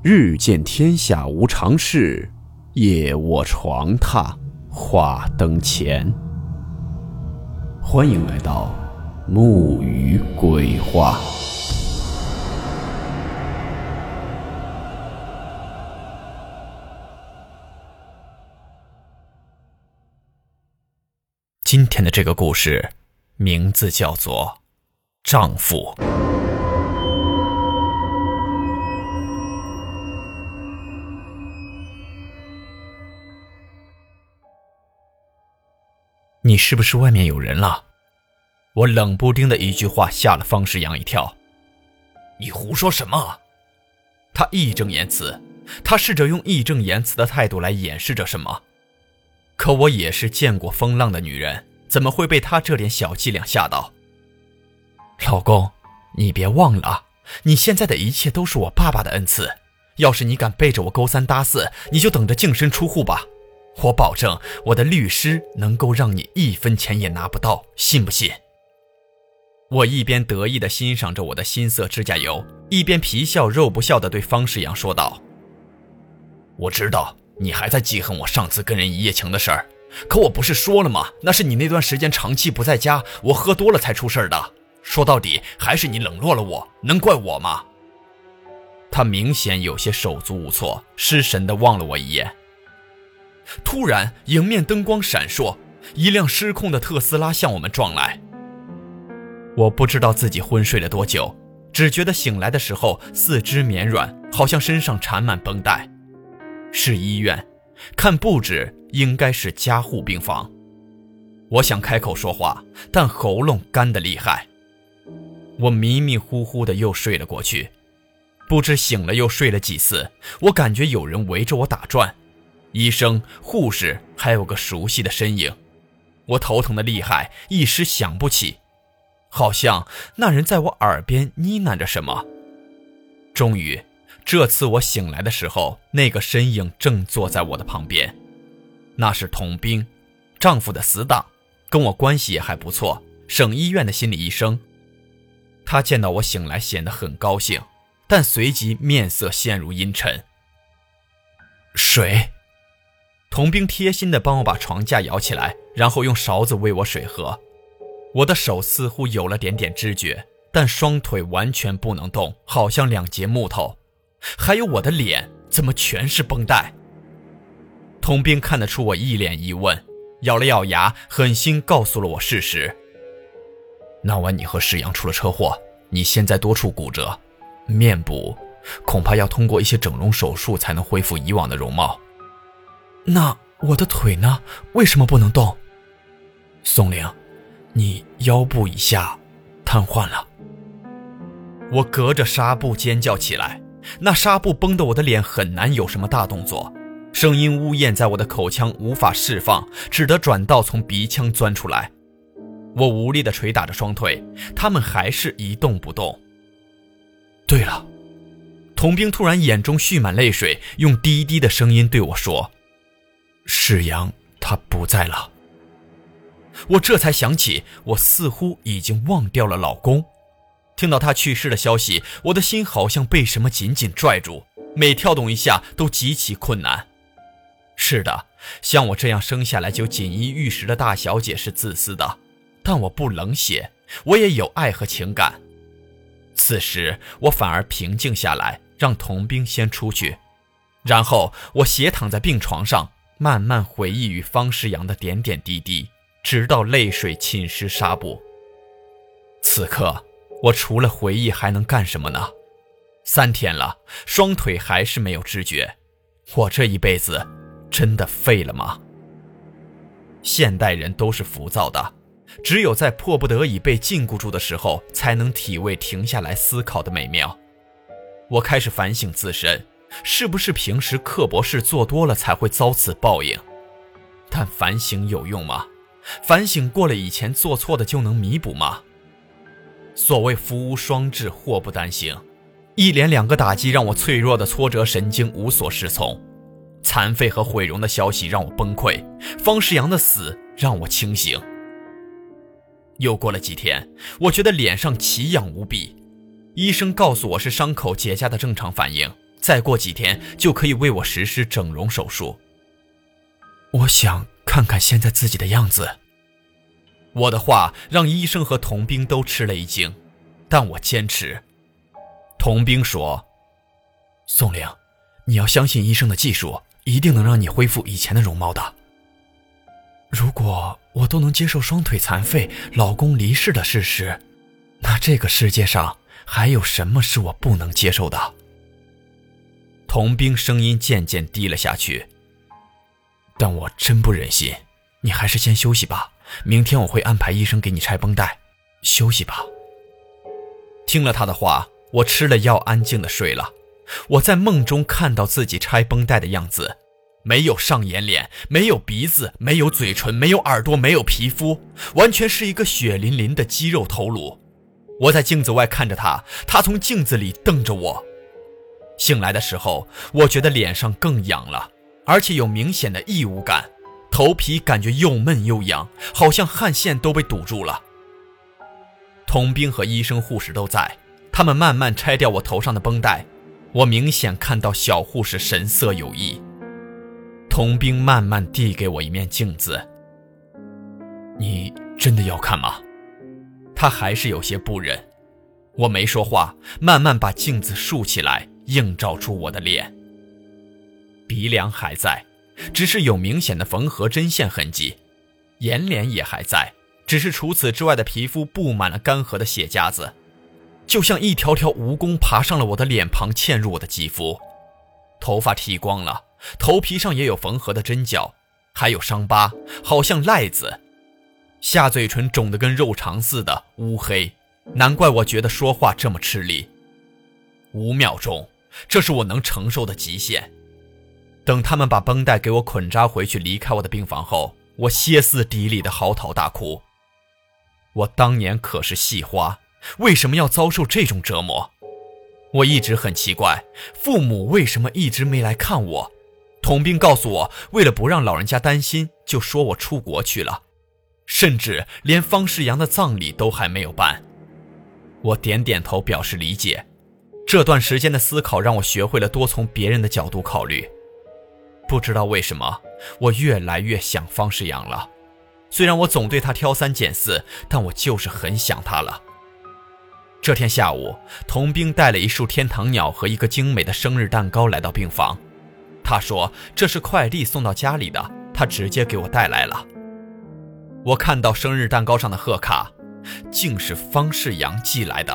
日见天下无常事，夜卧床榻话灯前。欢迎来到木鱼鬼话。今天的这个故事，名字叫做《丈夫》。你是不是外面有人了？我冷不丁的一句话吓了方世阳一跳。你胡说什么？他义正言辞，他试着用义正言辞的态度来掩饰着什么。可我也是见过风浪的女人，怎么会被他这点小伎俩吓到？老公，你别忘了，你现在的一切都是我爸爸的恩赐。要是你敢背着我勾三搭四，你就等着净身出户吧。我保证，我的律师能够让你一分钱也拿不到，信不信？我一边得意地欣赏着我的新色指甲油，一边皮笑肉不笑地对方世阳说道：“我知道你还在记恨我上次跟人一夜情的事儿，可我不是说了吗？那是你那段时间长期不在家，我喝多了才出事儿的。说到底，还是你冷落了我，能怪我吗？”他明显有些手足无措，失神地望了我一眼。突然，迎面灯光闪烁，一辆失控的特斯拉向我们撞来。我不知道自己昏睡了多久，只觉得醒来的时候四肢绵软，好像身上缠满绷带。是医院，看布置应该是加护病房。我想开口说话，但喉咙干得厉害。我迷迷糊糊的又睡了过去，不知醒了又睡了几次，我感觉有人围着我打转。医生、护士，还有个熟悉的身影，我头疼的厉害，一时想不起，好像那人在我耳边呢喃着什么。终于，这次我醒来的时候，那个身影正坐在我的旁边，那是童兵，丈夫的死党，跟我关系也还不错，省医院的心理医生。他见到我醒来，显得很高兴，但随即面色陷入阴沉。水。童兵贴心地帮我把床架摇起来，然后用勺子喂我水喝。我的手似乎有了点点知觉，但双腿完全不能动，好像两截木头。还有我的脸，怎么全是绷带？童兵看得出我一脸疑问，咬了咬牙，狠心告诉了我事实：那晚你和世阳出了车祸，你现在多处骨折，面部恐怕要通过一些整容手术才能恢复以往的容貌。那我的腿呢？为什么不能动？宋玲，你腰部以下瘫痪了。我隔着纱布尖叫起来，那纱布绷得我的脸很难有什么大动作，声音呜咽在我的口腔无法释放，只得转道从鼻腔钻出来。我无力地捶打着双腿，他们还是一动不动。对了，童兵突然眼中蓄满泪水，用低低的声音对我说。世阳他不在了，我这才想起，我似乎已经忘掉了老公。听到他去世的消息，我的心好像被什么紧紧拽住，每跳动一下都极其困难。是的，像我这样生下来就锦衣玉食的大小姐是自私的，但我不冷血，我也有爱和情感。此时我反而平静下来，让童兵先出去，然后我斜躺在病床上。慢慢回忆与方世阳的点点滴滴，直到泪水浸湿纱布。此刻，我除了回忆还能干什么呢？三天了，双腿还是没有知觉，我这一辈子真的废了吗？现代人都是浮躁的，只有在迫不得已被禁锢住的时候，才能体味停下来思考的美妙。我开始反省自身。是不是平时刻薄事做多了才会遭此报应？但反省有用吗？反省过了以前做错的就能弥补吗？所谓福无双至，祸不单行，一连两个打击让我脆弱的挫折神经无所适从，残废和毁容的消息让我崩溃，方世阳的死让我清醒。又过了几天，我觉得脸上奇痒无比，医生告诉我是伤口结痂的正常反应。再过几天就可以为我实施整容手术。我想看看现在自己的样子。我的话让医生和童兵都吃了一惊，但我坚持。童兵说：“宋玲，你要相信医生的技术，一定能让你恢复以前的容貌的。如果我都能接受双腿残废、老公离世的事实，那这个世界上还有什么是我不能接受的？”童兵声音渐渐低了下去。但我真不忍心，你还是先休息吧。明天我会安排医生给你拆绷带，休息吧。听了他的话，我吃了药，安静的睡了。我在梦中看到自己拆绷带的样子，没有上眼脸，没有鼻子，没有嘴唇，没有耳朵，没有皮肤，完全是一个血淋淋的肌肉头颅。我在镜子外看着他，他从镜子里瞪着我。醒来的时候，我觉得脸上更痒了，而且有明显的异物感。头皮感觉又闷又痒，好像汗腺都被堵住了。童兵和医生、护士都在，他们慢慢拆掉我头上的绷带。我明显看到小护士神色有异。童兵慢慢递给我一面镜子：“你真的要看吗？”他还是有些不忍。我没说话，慢慢把镜子竖起来，映照出我的脸。鼻梁还在。只是有明显的缝合针线痕迹，眼脸也还在，只是除此之外的皮肤布满了干涸的血痂子，就像一条条蜈蚣爬上了我的脸庞，嵌入我的肌肤。头发剃光了，头皮上也有缝合的针脚，还有伤疤，好像癞子。下嘴唇肿得跟肉肠似的乌黑，难怪我觉得说话这么吃力。五秒钟，这是我能承受的极限。等他们把绷带给我捆扎回去，离开我的病房后，我歇斯底里的嚎啕大哭。我当年可是戏花，为什么要遭受这种折磨？我一直很奇怪，父母为什么一直没来看我？童兵告诉我，为了不让老人家担心，就说我出国去了，甚至连方世阳的葬礼都还没有办。我点点头表示理解。这段时间的思考让我学会了多从别人的角度考虑。不知道为什么，我越来越想方世阳了。虽然我总对他挑三拣四，但我就是很想他了。这天下午，童兵带了一束天堂鸟和一个精美的生日蛋糕来到病房。他说这是快递送到家里的，他直接给我带来了。我看到生日蛋糕上的贺卡，竟是方世阳寄来的，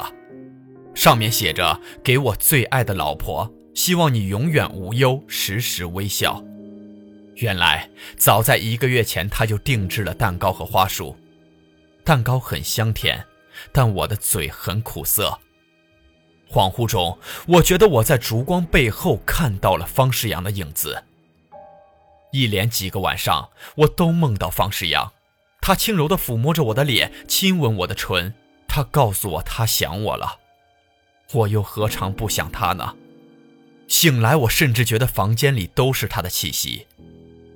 上面写着“给我最爱的老婆”。希望你永远无忧，时时微笑。原来早在一个月前，他就定制了蛋糕和花束。蛋糕很香甜，但我的嘴很苦涩。恍惚中，我觉得我在烛光背后看到了方世阳的影子。一连几个晚上，我都梦到方世阳，他轻柔地抚摸着我的脸，亲吻我的唇。他告诉我他想我了，我又何尝不想他呢？醒来，我甚至觉得房间里都是他的气息。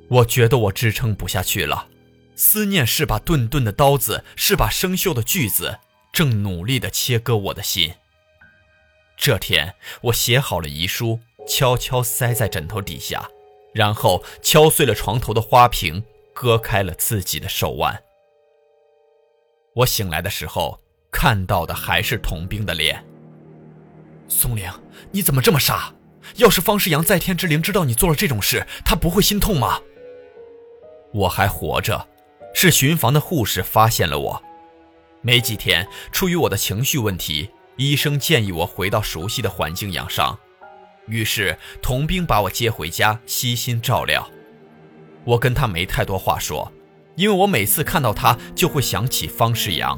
我觉得我支撑不下去了，思念是把钝钝的刀子，是把生锈的锯子，正努力地切割我的心。这天，我写好了遗书，悄悄塞在枕头底下，然后敲碎了床头的花瓶，割开了自己的手腕。我醒来的时候，看到的还是童兵的脸。松玲，你怎么这么傻？要是方世阳在天之灵知道你做了这种事，他不会心痛吗？我还活着，是巡房的护士发现了我。没几天，出于我的情绪问题，医生建议我回到熟悉的环境养伤。于是童兵把我接回家，悉心照料。我跟他没太多话说，因为我每次看到他就会想起方世阳。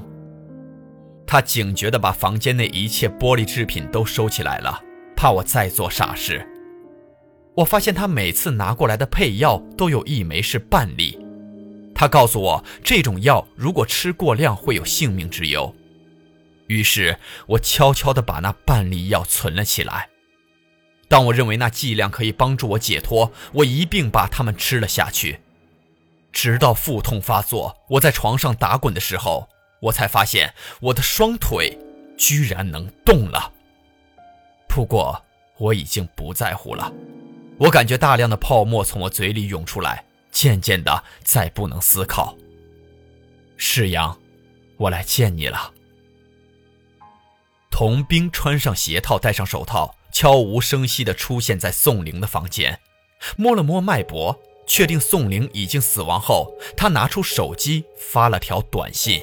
他警觉地把房间内一切玻璃制品都收起来了。怕我再做傻事。我发现他每次拿过来的配药都有一枚是半粒，他告诉我这种药如果吃过量会有性命之忧。于是我悄悄地把那半粒药存了起来。当我认为那剂量可以帮助我解脱，我一并把它们吃了下去。直到腹痛发作，我在床上打滚的时候，我才发现我的双腿居然能动了。不过，我已经不在乎了。我感觉大量的泡沫从我嘴里涌出来，渐渐的再不能思考。世阳，我来见你了。童兵穿上鞋套，戴上手套，悄无声息地出现在宋玲的房间，摸了摸脉搏，确定宋玲已经死亡后，他拿出手机发了条短信，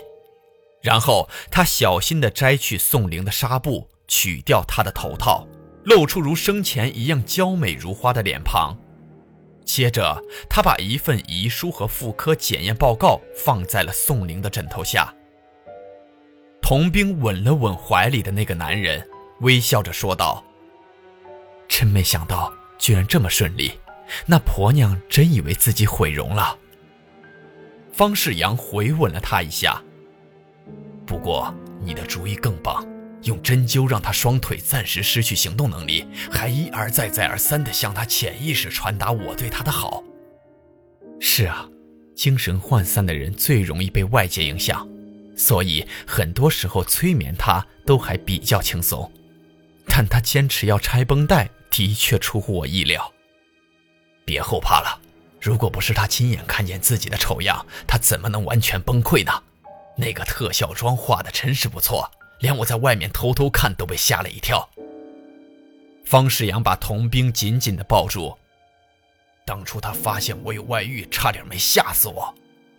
然后他小心地摘去宋玲的纱布，取掉她的头套。露出如生前一样娇美如花的脸庞，接着他把一份遗书和妇科检验报告放在了宋玲的枕头下。童兵吻了吻怀里的那个男人，微笑着说道：“真没想到，居然这么顺利。那婆娘真以为自己毁容了。”方世阳回吻了他一下。不过你的主意更棒。用针灸让他双腿暂时失去行动能力，还一而再、再而三地向他潜意识传达我对他的好。是啊，精神涣散的人最容易被外界影响，所以很多时候催眠他都还比较轻松。但他坚持要拆绷带，的确出乎我意料。别后怕了，如果不是他亲眼看见自己的丑样，他怎么能完全崩溃呢？那个特效妆画的真是不错。连我在外面偷偷看都被吓了一跳。方世阳把童兵紧紧地抱住。当初他发现我有外遇，差点没吓死我。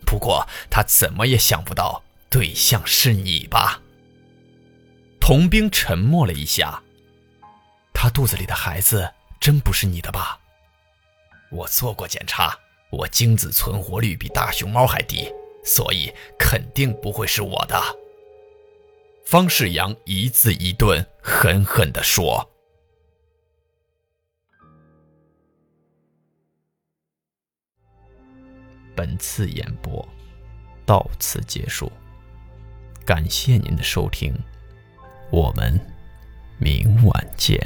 不过他怎么也想不到对象是你吧？童兵沉默了一下。他肚子里的孩子真不是你的吧？我做过检查，我精子存活率比大熊猫还低，所以肯定不会是我的。方世阳一字一顿，狠狠地说：“本次演播到此结束，感谢您的收听，我们明晚见。”